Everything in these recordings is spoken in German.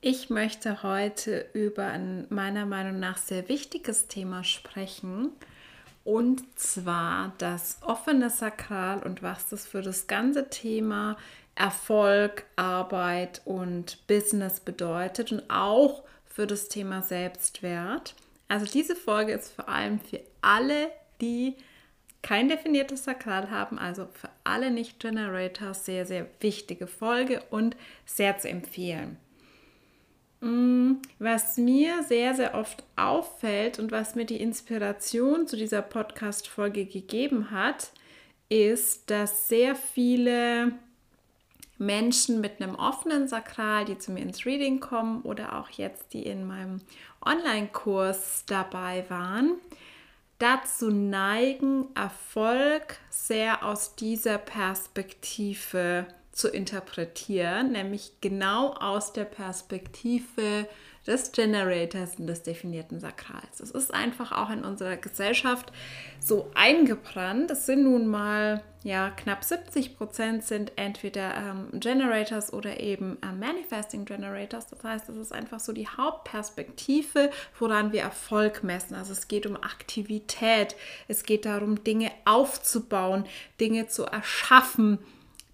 Ich möchte heute über ein meiner Meinung nach sehr wichtiges Thema sprechen. Und zwar das offene Sakral und was das für das ganze Thema Erfolg, Arbeit und Business bedeutet und auch für das Thema Selbstwert. Also diese Folge ist vor allem für alle, die kein definiertes Sakral haben, also für alle Nicht-Generators sehr, sehr wichtige Folge und sehr zu empfehlen. Was mir sehr, sehr oft auffällt und was mir die Inspiration zu dieser Podcast-Folge gegeben hat, ist, dass sehr viele Menschen mit einem offenen Sakral, die zu mir ins Reading kommen oder auch jetzt, die in meinem Online-Kurs dabei waren, dazu neigen, Erfolg sehr aus dieser Perspektive zu interpretieren, nämlich genau aus der Perspektive des Generators und des definierten Sakrals. Es ist einfach auch in unserer Gesellschaft so eingebrannt. Es sind nun mal ja knapp 70 Prozent sind entweder ähm, Generators oder eben ähm, Manifesting Generators. Das heißt, es ist einfach so die Hauptperspektive, woran wir Erfolg messen. Also es geht um Aktivität, es geht darum, Dinge aufzubauen, Dinge zu erschaffen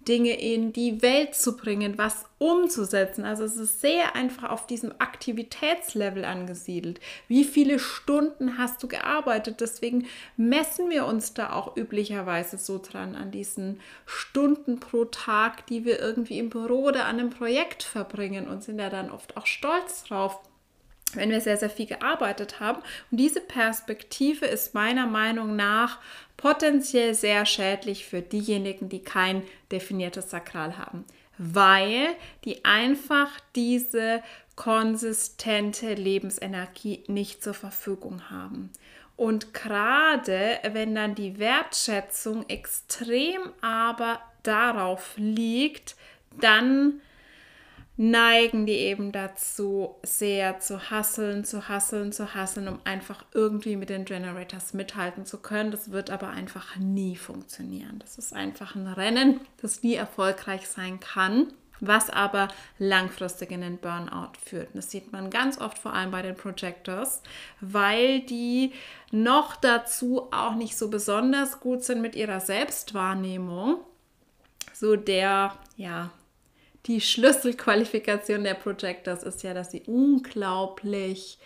Dinge in die Welt zu bringen, was umzusetzen. Also es ist sehr einfach auf diesem Aktivitätslevel angesiedelt. Wie viele Stunden hast du gearbeitet? Deswegen messen wir uns da auch üblicherweise so dran an diesen Stunden pro Tag, die wir irgendwie im Büro oder an einem Projekt verbringen und sind ja dann oft auch stolz drauf wenn wir sehr, sehr viel gearbeitet haben. Und diese Perspektive ist meiner Meinung nach potenziell sehr schädlich für diejenigen, die kein definiertes Sakral haben, weil die einfach diese konsistente Lebensenergie nicht zur Verfügung haben. Und gerade wenn dann die Wertschätzung extrem aber darauf liegt, dann neigen die eben dazu, sehr zu hasseln, zu hasseln, zu hasseln, um einfach irgendwie mit den Generators mithalten zu können. Das wird aber einfach nie funktionieren. Das ist einfach ein Rennen, das nie erfolgreich sein kann, was aber langfristig in den Burnout führt. Das sieht man ganz oft vor allem bei den Projectors, weil die noch dazu auch nicht so besonders gut sind mit ihrer Selbstwahrnehmung. So der, ja, die Schlüsselqualifikation der Projectors ist ja, dass sie unglaublich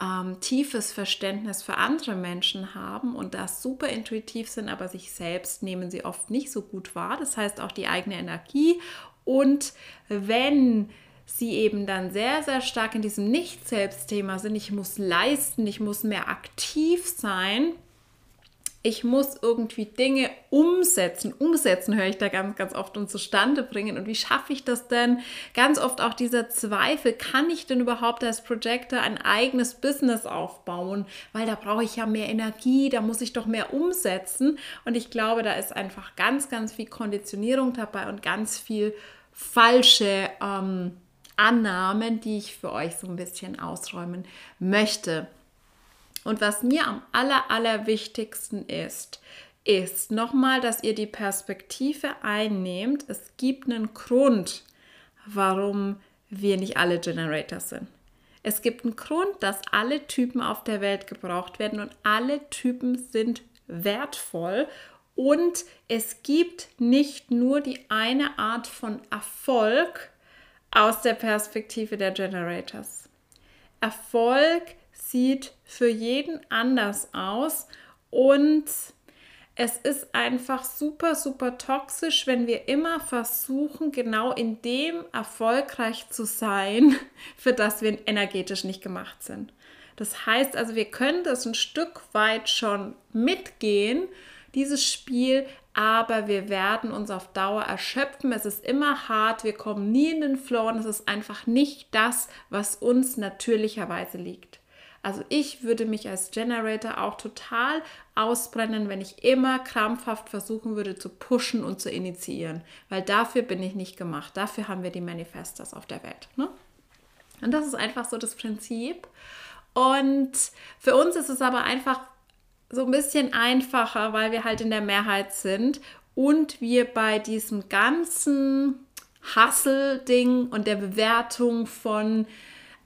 ähm, tiefes Verständnis für andere Menschen haben und das super intuitiv sind, aber sich selbst nehmen sie oft nicht so gut wahr. Das heißt auch die eigene Energie. Und wenn sie eben dann sehr, sehr stark in diesem Nicht-Selbst-Thema sind, ich muss leisten, ich muss mehr aktiv sein, ich muss irgendwie Dinge umsetzen. Umsetzen höre ich da ganz, ganz oft und zustande bringen. Und wie schaffe ich das denn? Ganz oft auch dieser Zweifel, kann ich denn überhaupt als Projector ein eigenes Business aufbauen? Weil da brauche ich ja mehr Energie, da muss ich doch mehr umsetzen. Und ich glaube, da ist einfach ganz, ganz viel Konditionierung dabei und ganz viel falsche ähm, Annahmen, die ich für euch so ein bisschen ausräumen möchte. Und was mir am aller, allerwichtigsten ist, ist nochmal, dass ihr die Perspektive einnehmt. Es gibt einen Grund, warum wir nicht alle Generators sind. Es gibt einen Grund, dass alle Typen auf der Welt gebraucht werden und alle Typen sind wertvoll. Und es gibt nicht nur die eine Art von Erfolg aus der Perspektive der Generators. Erfolg sieht für jeden anders aus und es ist einfach super, super toxisch, wenn wir immer versuchen, genau in dem erfolgreich zu sein, für das wir energetisch nicht gemacht sind. Das heißt also, wir können das ein Stück weit schon mitgehen, dieses Spiel, aber wir werden uns auf Dauer erschöpfen. Es ist immer hart, wir kommen nie in den Flow und es ist einfach nicht das, was uns natürlicherweise liegt. Also ich würde mich als Generator auch total ausbrennen, wenn ich immer krampfhaft versuchen würde zu pushen und zu initiieren, weil dafür bin ich nicht gemacht. Dafür haben wir die Manifestos auf der Welt. Ne? Und das ist einfach so das Prinzip. Und für uns ist es aber einfach so ein bisschen einfacher, weil wir halt in der Mehrheit sind und wir bei diesem ganzen Hustle-Ding und der Bewertung von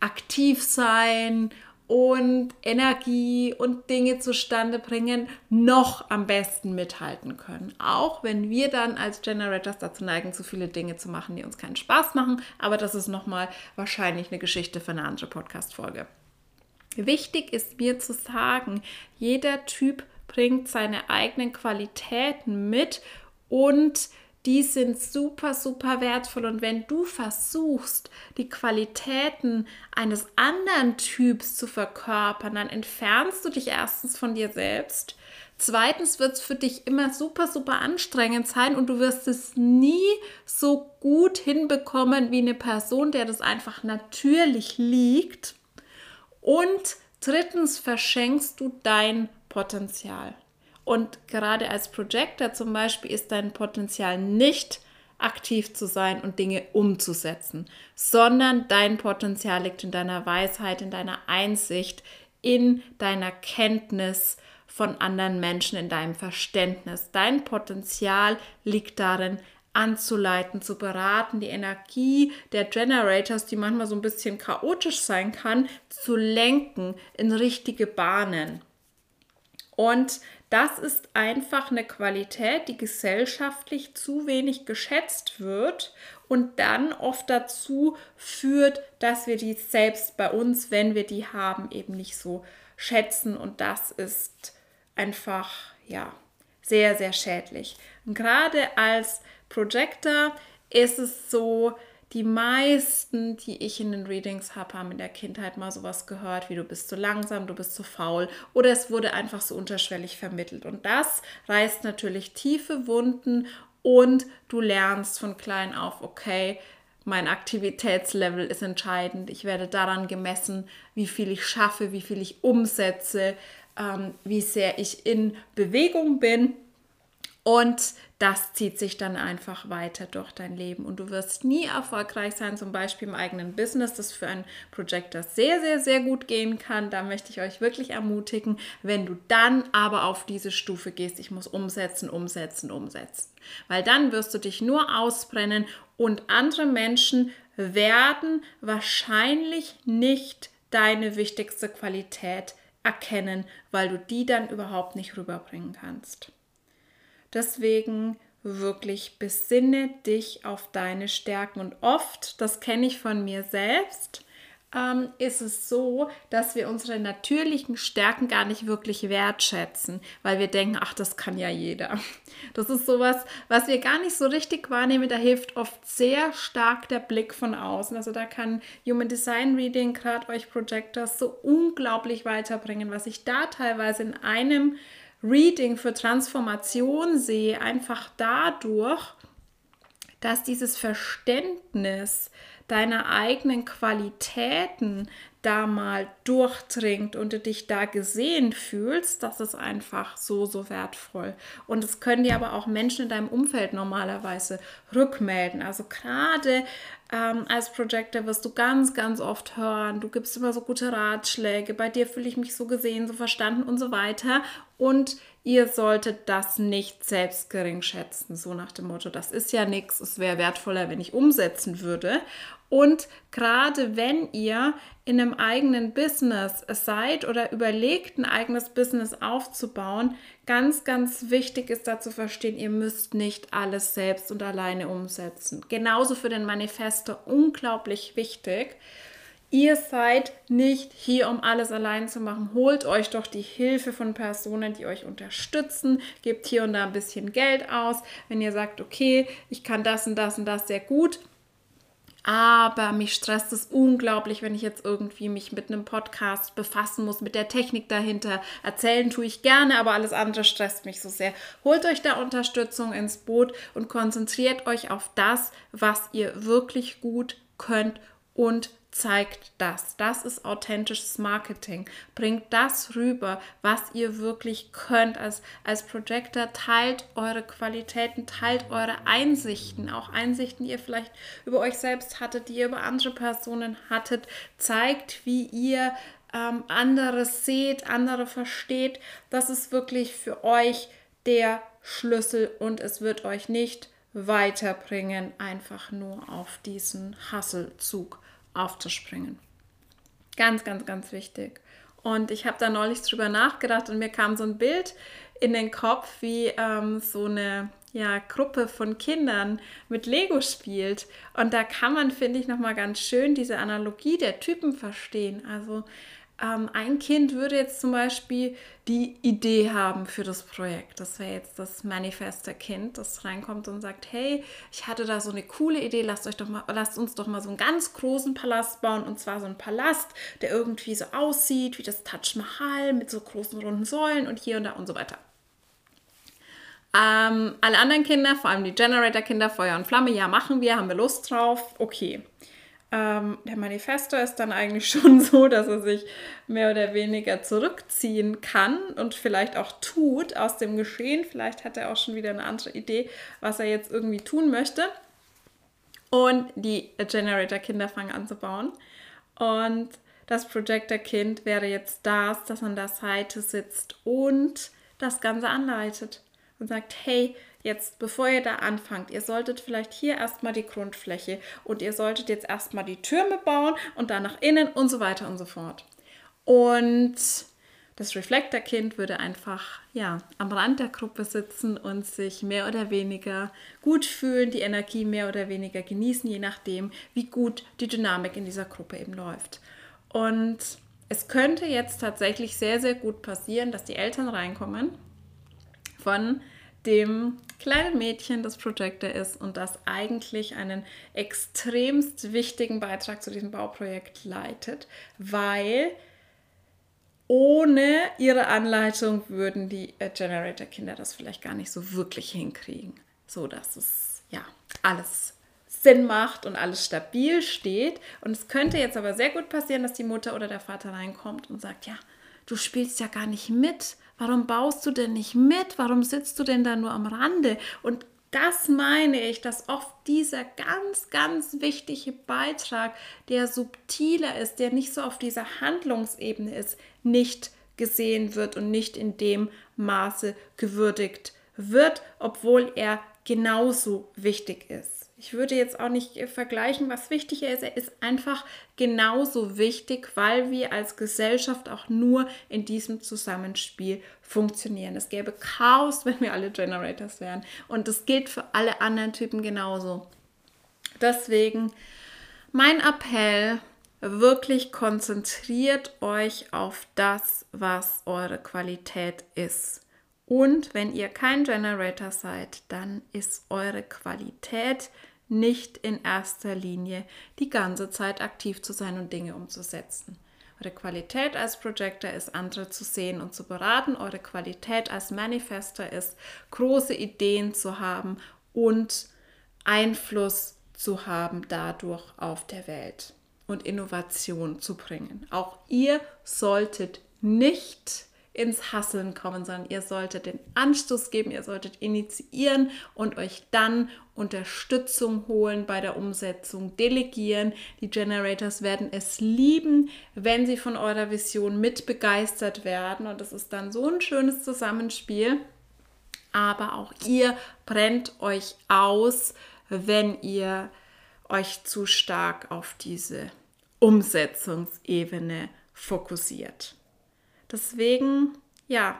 aktiv sein und Energie und Dinge zustande bringen, noch am besten mithalten können. Auch wenn wir dann als Generators dazu neigen, zu viele Dinge zu machen, die uns keinen Spaß machen. Aber das ist nochmal wahrscheinlich eine Geschichte für eine andere Podcast-Folge. Wichtig ist mir zu sagen, jeder Typ bringt seine eigenen Qualitäten mit und die sind super, super wertvoll. Und wenn du versuchst, die Qualitäten eines anderen Typs zu verkörpern, dann entfernst du dich erstens von dir selbst. Zweitens wird es für dich immer super, super anstrengend sein und du wirst es nie so gut hinbekommen wie eine Person, der das einfach natürlich liegt. Und drittens verschenkst du dein Potenzial. Und gerade als Projector zum Beispiel ist dein Potenzial nicht aktiv zu sein und Dinge umzusetzen, sondern dein Potenzial liegt in deiner Weisheit, in deiner Einsicht, in deiner Kenntnis von anderen Menschen, in deinem Verständnis. Dein Potenzial liegt darin, anzuleiten, zu beraten, die Energie der Generators, die manchmal so ein bisschen chaotisch sein kann, zu lenken in richtige Bahnen. Und das ist einfach eine Qualität, die gesellschaftlich zu wenig geschätzt wird und dann oft dazu führt, dass wir die selbst bei uns, wenn wir die haben, eben nicht so schätzen. Und das ist einfach, ja, sehr, sehr schädlich. Und gerade als Projector ist es so, die meisten, die ich in den Readings habe, haben in der Kindheit mal sowas gehört, wie du bist zu langsam, du bist zu faul oder es wurde einfach so unterschwellig vermittelt. Und das reißt natürlich tiefe Wunden und du lernst von klein auf, okay, mein Aktivitätslevel ist entscheidend. Ich werde daran gemessen, wie viel ich schaffe, wie viel ich umsetze, ähm, wie sehr ich in Bewegung bin. Und das zieht sich dann einfach weiter durch dein Leben. Und du wirst nie erfolgreich sein, zum Beispiel im eigenen Business, das für einen Projector sehr, sehr, sehr gut gehen kann. Da möchte ich euch wirklich ermutigen, wenn du dann aber auf diese Stufe gehst, ich muss umsetzen, umsetzen, umsetzen. Weil dann wirst du dich nur ausbrennen und andere Menschen werden wahrscheinlich nicht deine wichtigste Qualität erkennen, weil du die dann überhaupt nicht rüberbringen kannst. Deswegen wirklich besinne dich auf deine Stärken. Und oft, das kenne ich von mir selbst, ähm, ist es so, dass wir unsere natürlichen Stärken gar nicht wirklich wertschätzen, weil wir denken, ach, das kann ja jeder. Das ist sowas, was wir gar nicht so richtig wahrnehmen. Da hilft oft sehr stark der Blick von außen. Also da kann Human Design Reading, gerade euch Projectors, so unglaublich weiterbringen, was ich da teilweise in einem Reading für Transformation sehe, einfach dadurch, dass dieses Verständnis deiner eigenen Qualitäten da mal durchdringt und du dich da gesehen fühlst, das ist einfach so, so wertvoll. Und es können dir aber auch Menschen in deinem Umfeld normalerweise rückmelden. Also gerade ähm, als Projector wirst du ganz, ganz oft hören, du gibst immer so gute Ratschläge, bei dir fühle ich mich so gesehen, so verstanden und so weiter. Und ihr solltet das nicht selbst gering schätzen, so nach dem Motto, das ist ja nichts, es wäre wertvoller, wenn ich umsetzen würde. Und gerade wenn ihr in einem eigenen Business seid oder überlegt, ein eigenes Business aufzubauen, ganz, ganz wichtig ist da zu verstehen, ihr müsst nicht alles selbst und alleine umsetzen. Genauso für den Manifesto unglaublich wichtig. Ihr seid nicht hier, um alles allein zu machen. Holt euch doch die Hilfe von Personen, die euch unterstützen. Gebt hier und da ein bisschen Geld aus. Wenn ihr sagt, okay, ich kann das und das und das sehr gut, aber mich stresst es unglaublich, wenn ich jetzt irgendwie mich mit einem Podcast befassen muss, mit der Technik dahinter. Erzählen tue ich gerne, aber alles andere stresst mich so sehr. Holt euch da Unterstützung ins Boot und konzentriert euch auf das, was ihr wirklich gut könnt und zeigt das. Das ist authentisches Marketing. Bringt das rüber, was ihr wirklich könnt als, als Projector. Teilt eure Qualitäten, teilt eure Einsichten, auch Einsichten, die ihr vielleicht über euch selbst hattet, die ihr über andere Personen hattet. Zeigt, wie ihr ähm, andere seht, andere versteht. Das ist wirklich für euch der Schlüssel und es wird euch nicht weiterbringen, einfach nur auf diesen Hasselzug aufzuspringen. Ganz, ganz, ganz wichtig. Und ich habe da neulich drüber nachgedacht und mir kam so ein Bild in den Kopf, wie ähm, so eine ja, Gruppe von Kindern mit Lego spielt. Und da kann man, finde ich, nochmal ganz schön diese Analogie der Typen verstehen. Also ähm, ein Kind würde jetzt zum Beispiel die Idee haben für das Projekt. Das wäre jetzt das Manifester-Kind, das reinkommt und sagt, hey, ich hatte da so eine coole Idee, lasst, euch doch mal, lasst uns doch mal so einen ganz großen Palast bauen. Und zwar so einen Palast, der irgendwie so aussieht wie das Taj Mahal mit so großen runden Säulen und hier und da und so weiter. Ähm, alle anderen Kinder, vor allem die Generator-Kinder, Feuer und Flamme, ja, machen wir, haben wir Lust drauf, okay. Ähm, der Manifesto ist dann eigentlich schon so, dass er sich mehr oder weniger zurückziehen kann und vielleicht auch tut aus dem Geschehen. Vielleicht hat er auch schon wieder eine andere Idee, was er jetzt irgendwie tun möchte. Und die Generator-Kinder fangen an zu bauen. Und das Projector-Kind wäre jetzt das, das an der Seite sitzt und das Ganze anleitet und sagt, hey, jetzt, bevor ihr da anfangt, ihr solltet vielleicht hier erstmal die Grundfläche und ihr solltet jetzt erstmal die Türme bauen und dann nach innen und so weiter und so fort. Und das Reflektorkind würde einfach ja, am Rand der Gruppe sitzen und sich mehr oder weniger gut fühlen, die Energie mehr oder weniger genießen, je nachdem, wie gut die Dynamik in dieser Gruppe eben läuft. Und es könnte jetzt tatsächlich sehr, sehr gut passieren, dass die Eltern reinkommen von dem kleinen Mädchen, das Projector ist und das eigentlich einen extremst wichtigen Beitrag zu diesem Bauprojekt leitet, weil ohne ihre Anleitung würden die äh, Generator-Kinder das vielleicht gar nicht so wirklich hinkriegen, so dass es ja alles Sinn macht und alles stabil steht. Und es könnte jetzt aber sehr gut passieren, dass die Mutter oder der Vater reinkommt und sagt, ja, du spielst ja gar nicht mit. Warum baust du denn nicht mit? Warum sitzt du denn da nur am Rande? Und das meine ich, dass oft dieser ganz, ganz wichtige Beitrag, der subtiler ist, der nicht so auf dieser Handlungsebene ist, nicht gesehen wird und nicht in dem Maße gewürdigt wird, obwohl er genauso wichtig ist. Ich würde jetzt auch nicht vergleichen, was wichtig ist. Er ist einfach genauso wichtig, weil wir als Gesellschaft auch nur in diesem Zusammenspiel funktionieren. Es gäbe Chaos, wenn wir alle Generators wären. Und das gilt für alle anderen Typen genauso. Deswegen mein Appell, wirklich konzentriert euch auf das, was eure Qualität ist. Und wenn ihr kein Generator seid, dann ist eure Qualität nicht in erster Linie die ganze Zeit aktiv zu sein und Dinge umzusetzen. Eure Qualität als Projector ist, andere zu sehen und zu beraten. Eure Qualität als Manifester ist, große Ideen zu haben und Einfluss zu haben dadurch auf der Welt und Innovation zu bringen. Auch ihr solltet nicht ins Hasseln kommen, sondern ihr solltet den Anstoß geben, ihr solltet initiieren und euch dann Unterstützung holen bei der Umsetzung, delegieren. Die Generators werden es lieben, wenn sie von eurer Vision mit begeistert werden und es ist dann so ein schönes Zusammenspiel. Aber auch ihr brennt euch aus, wenn ihr euch zu stark auf diese Umsetzungsebene fokussiert. Deswegen, ja,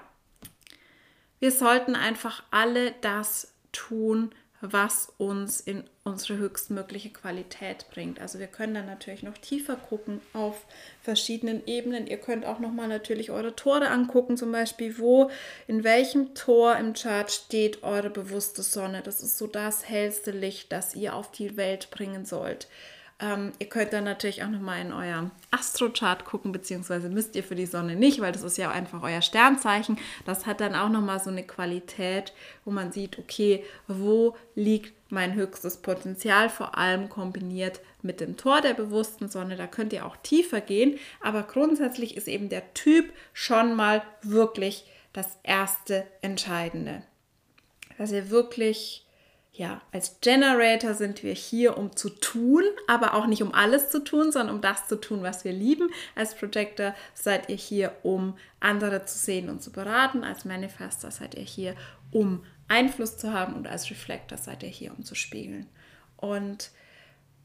wir sollten einfach alle das tun, was uns in unsere höchstmögliche Qualität bringt. Also wir können dann natürlich noch tiefer gucken auf verschiedenen Ebenen. Ihr könnt auch nochmal natürlich eure Tore angucken, zum Beispiel, wo, in welchem Tor im Chart steht eure bewusste Sonne. Das ist so das hellste Licht, das ihr auf die Welt bringen sollt. Ähm, ihr könnt dann natürlich auch nochmal in euer Astrochart gucken, beziehungsweise müsst ihr für die Sonne nicht, weil das ist ja einfach euer Sternzeichen. Das hat dann auch nochmal so eine Qualität, wo man sieht, okay, wo liegt mein höchstes Potenzial, vor allem kombiniert mit dem Tor der bewussten Sonne. Da könnt ihr auch tiefer gehen, aber grundsätzlich ist eben der Typ schon mal wirklich das erste Entscheidende. Dass ihr wirklich ja, als Generator sind wir hier, um zu tun, aber auch nicht um alles zu tun, sondern um das zu tun, was wir lieben. Als Projector seid ihr hier, um andere zu sehen und zu beraten. Als Manifester seid ihr hier, um Einfluss zu haben und als Reflektor seid ihr hier, um zu spiegeln. Und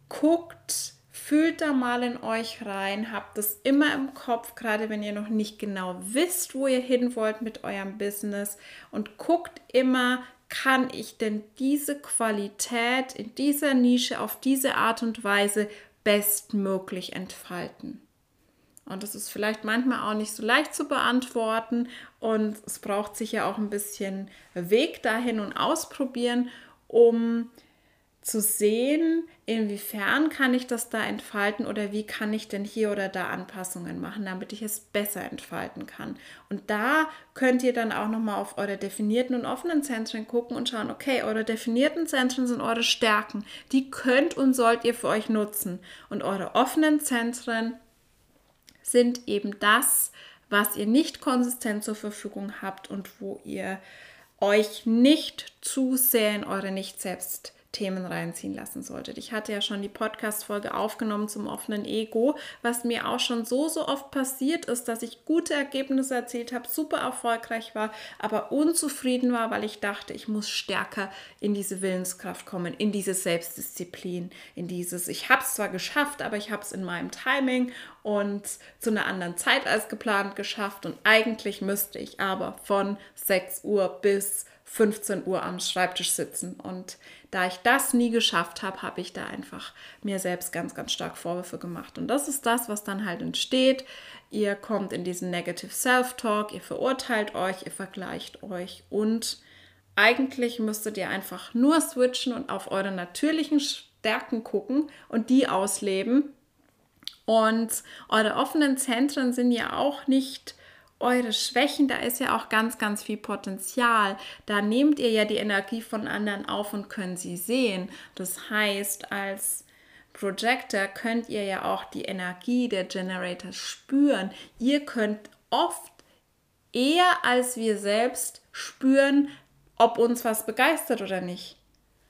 guckt, fühlt da mal in euch rein, habt es immer im Kopf, gerade wenn ihr noch nicht genau wisst, wo ihr hin wollt mit eurem Business und guckt immer, kann ich denn diese Qualität in dieser Nische auf diese Art und Weise bestmöglich entfalten? Und das ist vielleicht manchmal auch nicht so leicht zu beantworten und es braucht sicher auch ein bisschen Weg dahin und ausprobieren, um zu sehen, inwiefern kann ich das da entfalten oder wie kann ich denn hier oder da Anpassungen machen, damit ich es besser entfalten kann. Und da könnt ihr dann auch nochmal auf eure definierten und offenen Zentren gucken und schauen, okay, eure definierten Zentren sind eure Stärken, die könnt und sollt ihr für euch nutzen. Und eure offenen Zentren sind eben das, was ihr nicht konsistent zur Verfügung habt und wo ihr euch nicht zu sehr in eure nicht selbst Themen reinziehen lassen solltet. Ich hatte ja schon die Podcast-Folge aufgenommen zum offenen Ego, was mir auch schon so, so oft passiert ist, dass ich gute Ergebnisse erzielt habe, super erfolgreich war, aber unzufrieden war, weil ich dachte, ich muss stärker in diese Willenskraft kommen, in diese Selbstdisziplin, in dieses, ich habe es zwar geschafft, aber ich habe es in meinem Timing und zu einer anderen Zeit als geplant geschafft und eigentlich müsste ich aber von 6 Uhr bis 15 Uhr am Schreibtisch sitzen. Und da ich das nie geschafft habe, habe ich da einfach mir selbst ganz, ganz stark Vorwürfe gemacht. Und das ist das, was dann halt entsteht. Ihr kommt in diesen Negative Self-Talk, ihr verurteilt euch, ihr vergleicht euch und eigentlich müsstet ihr einfach nur switchen und auf eure natürlichen Stärken gucken und die ausleben. Und eure offenen Zentren sind ja auch nicht eure Schwächen, da ist ja auch ganz, ganz viel Potenzial. Da nehmt ihr ja die Energie von anderen auf und können sie sehen. Das heißt, als Projector könnt ihr ja auch die Energie der Generator spüren. Ihr könnt oft eher als wir selbst spüren, ob uns was begeistert oder nicht.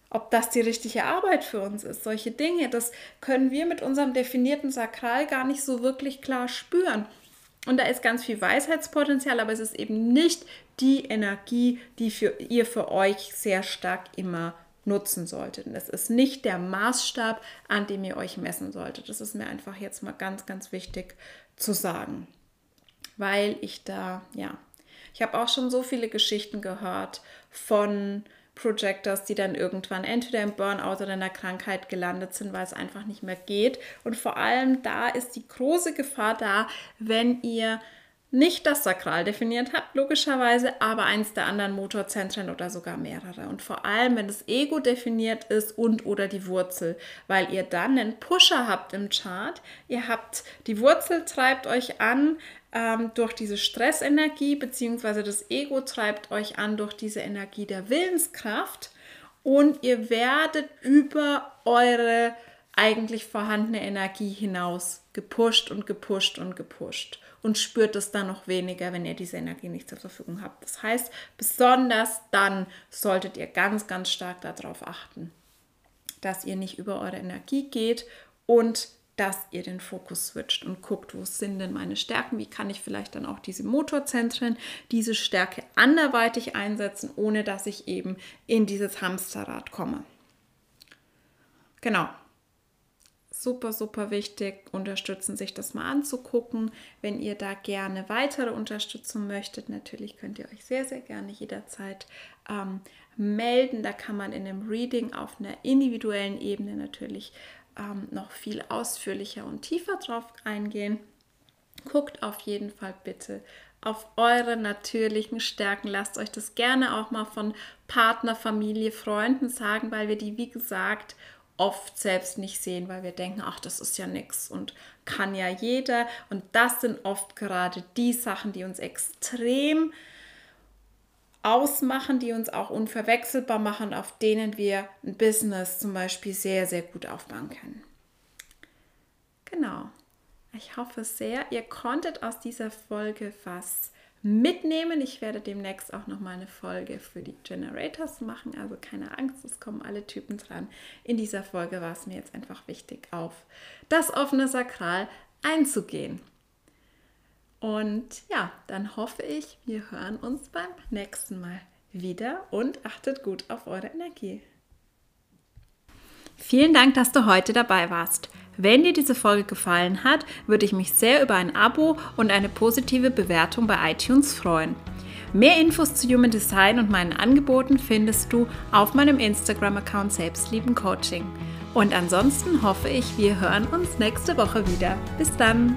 Ob das die richtige Arbeit für uns ist. Solche Dinge, das können wir mit unserem definierten Sakral gar nicht so wirklich klar spüren. Und da ist ganz viel Weisheitspotenzial, aber es ist eben nicht die Energie, die für, ihr für euch sehr stark immer nutzen solltet. Das ist nicht der Maßstab, an dem ihr euch messen solltet. Das ist mir einfach jetzt mal ganz, ganz wichtig zu sagen. Weil ich da, ja, ich habe auch schon so viele Geschichten gehört von Projectors, die dann irgendwann entweder im Burnout oder in der Krankheit gelandet sind, weil es einfach nicht mehr geht. Und vor allem da ist die große Gefahr da, wenn ihr nicht das Sakral definiert habt, logischerweise, aber eins der anderen Motorzentren oder sogar mehrere. Und vor allem, wenn das Ego definiert ist und oder die Wurzel, weil ihr dann einen Pusher habt im Chart. Ihr habt, die Wurzel treibt euch an, ähm, durch diese Stressenergie, beziehungsweise das Ego treibt euch an durch diese Energie der Willenskraft und ihr werdet über eure eigentlich vorhandene Energie hinaus gepusht und gepusht und gepusht und spürt es dann noch weniger, wenn ihr diese Energie nicht zur Verfügung habt. Das heißt, besonders dann solltet ihr ganz, ganz stark darauf achten, dass ihr nicht über eure Energie geht und dass ihr den Fokus switcht und guckt, wo sind denn meine Stärken, wie kann ich vielleicht dann auch diese Motorzentren, diese Stärke anderweitig einsetzen, ohne dass ich eben in dieses Hamsterrad komme. Genau. Super, super wichtig, unterstützen, sich das mal anzugucken. Wenn ihr da gerne weitere Unterstützung möchtet, natürlich könnt ihr euch sehr, sehr gerne jederzeit ähm, melden. Da kann man in dem Reading auf einer individuellen Ebene natürlich ähm, noch viel ausführlicher und tiefer drauf eingehen. Guckt auf jeden Fall bitte auf eure natürlichen Stärken. Lasst euch das gerne auch mal von Partner, Familie, Freunden sagen, weil wir die, wie gesagt, oft selbst nicht sehen, weil wir denken, ach, das ist ja nichts und kann ja jeder. Und das sind oft gerade die Sachen, die uns extrem ausmachen, die uns auch unverwechselbar machen, auf denen wir ein Business zum Beispiel sehr, sehr gut aufbauen können. Genau. Ich hoffe sehr, ihr konntet aus dieser Folge was mitnehmen. Ich werde demnächst auch noch mal eine Folge für die Generators machen, also keine Angst, es kommen alle Typen dran. In dieser Folge war es mir jetzt einfach wichtig, auf das offene Sakral einzugehen. Und ja, dann hoffe ich, wir hören uns beim nächsten Mal wieder und achtet gut auf eure Energie. Vielen Dank, dass du heute dabei warst. Wenn dir diese Folge gefallen hat, würde ich mich sehr über ein Abo und eine positive Bewertung bei iTunes freuen. Mehr Infos zu Human Design und meinen Angeboten findest du auf meinem Instagram-Account Selbstlieben Coaching. Und ansonsten hoffe ich, wir hören uns nächste Woche wieder. Bis dann!